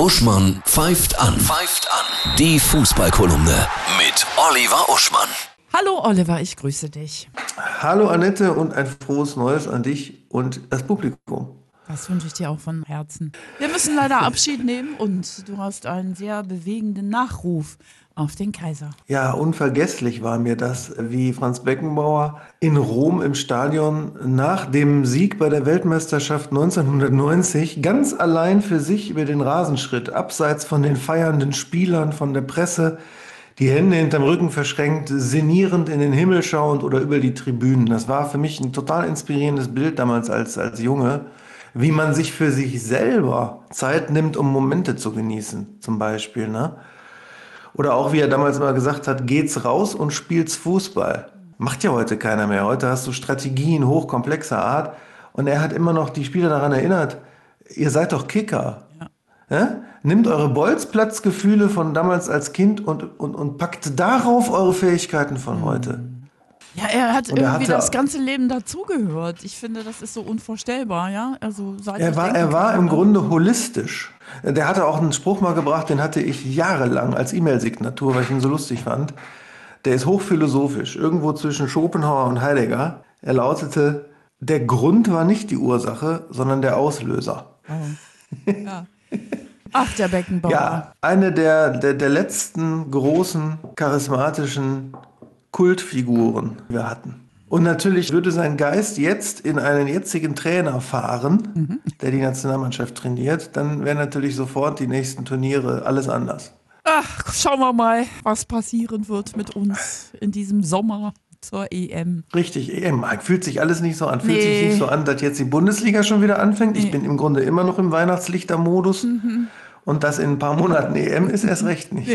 Uschmann pfeift an. Pfeift an. Die Fußballkolumne mit Oliver Uschmann. Hallo Oliver, ich grüße dich. Hallo Annette und ein frohes Neues an dich und das Publikum. Das wünsche ich dir auch von Herzen. Wir müssen leider Abschied nehmen und du hast einen sehr bewegenden Nachruf auf den Kaiser. Ja, unvergesslich war mir das, wie Franz Beckenbauer in Rom im Stadion nach dem Sieg bei der Weltmeisterschaft 1990 ganz allein für sich über den Rasenschritt, abseits von den feiernden Spielern, von der Presse, die Hände hinterm Rücken verschränkt, sinnierend in den Himmel schauend oder über die Tribünen. Das war für mich ein total inspirierendes Bild damals als, als Junge, wie man sich für sich selber Zeit nimmt, um Momente zu genießen, zum Beispiel. Ne? Oder auch, wie er damals immer gesagt hat, geht's raus und spielt's Fußball. Macht ja heute keiner mehr. Heute hast du Strategien hochkomplexer Art. Und er hat immer noch die Spieler daran erinnert, ihr seid doch Kicker. Ja. Ja? Nimmt eure Bolzplatzgefühle von damals als Kind und, und, und packt darauf eure Fähigkeiten von heute. Ja, er hat Und er irgendwie hatte- das ganze Leben dazugehört. Ich finde, das ist so unvorstellbar, ja. Also seit Er war, er war im? Grunde holistisch. Der hatte auch einen Spruch mal gebracht, den hatte ich jahrelang als E-Mail-Signatur, weil ich ihn so lustig fand. Der ist hochphilosophisch, irgendwo zwischen Schopenhauer und Heidegger. Er lautete, der Grund war nicht die Ursache, sondern der Auslöser. Ach, der Beckenbauer. Ja, eine der, der, der letzten großen charismatischen Kultfiguren, wir hatten. Und natürlich würde sein Geist jetzt in einen jetzigen Trainer fahren, der die Nationalmannschaft trainiert, dann wären natürlich sofort die nächsten Turniere alles anders. Ach, schauen wir mal, was passieren wird mit uns in diesem Sommer zur EM. Richtig, EM. Fühlt sich alles nicht so an. Fühlt Nee. sich nicht so an, dass jetzt die Bundesliga schon wieder anfängt. Ich bin im Grunde immer noch im Weihnachtslichtermodus. Und das in ein paar Monaten EM ist erst recht nicht.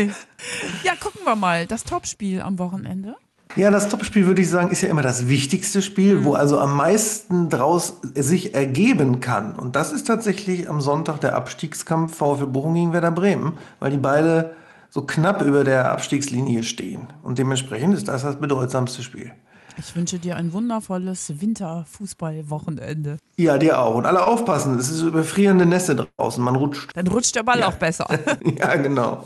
Ja, gucken wir mal. Das Topspiel am Wochenende. Ja, das Topspiel würde ich sagen, ist ja immer das wichtigste Spiel, wo also am meisten draus sich ergeben kann. Und das ist tatsächlich am Sonntag der Abstiegskampf VfL Bochum gegen Werder Bremen, weil die beide so knapp über der Abstiegslinie stehen. Und dementsprechend ist das das bedeutsamste Spiel. Ich wünsche dir ein wundervolles Winterfußballwochenende. Ja, dir auch. Und alle aufpassen, es ist überfrierende Nässe draußen, man rutscht. Dann rutscht der Ball auch besser. Ja, genau.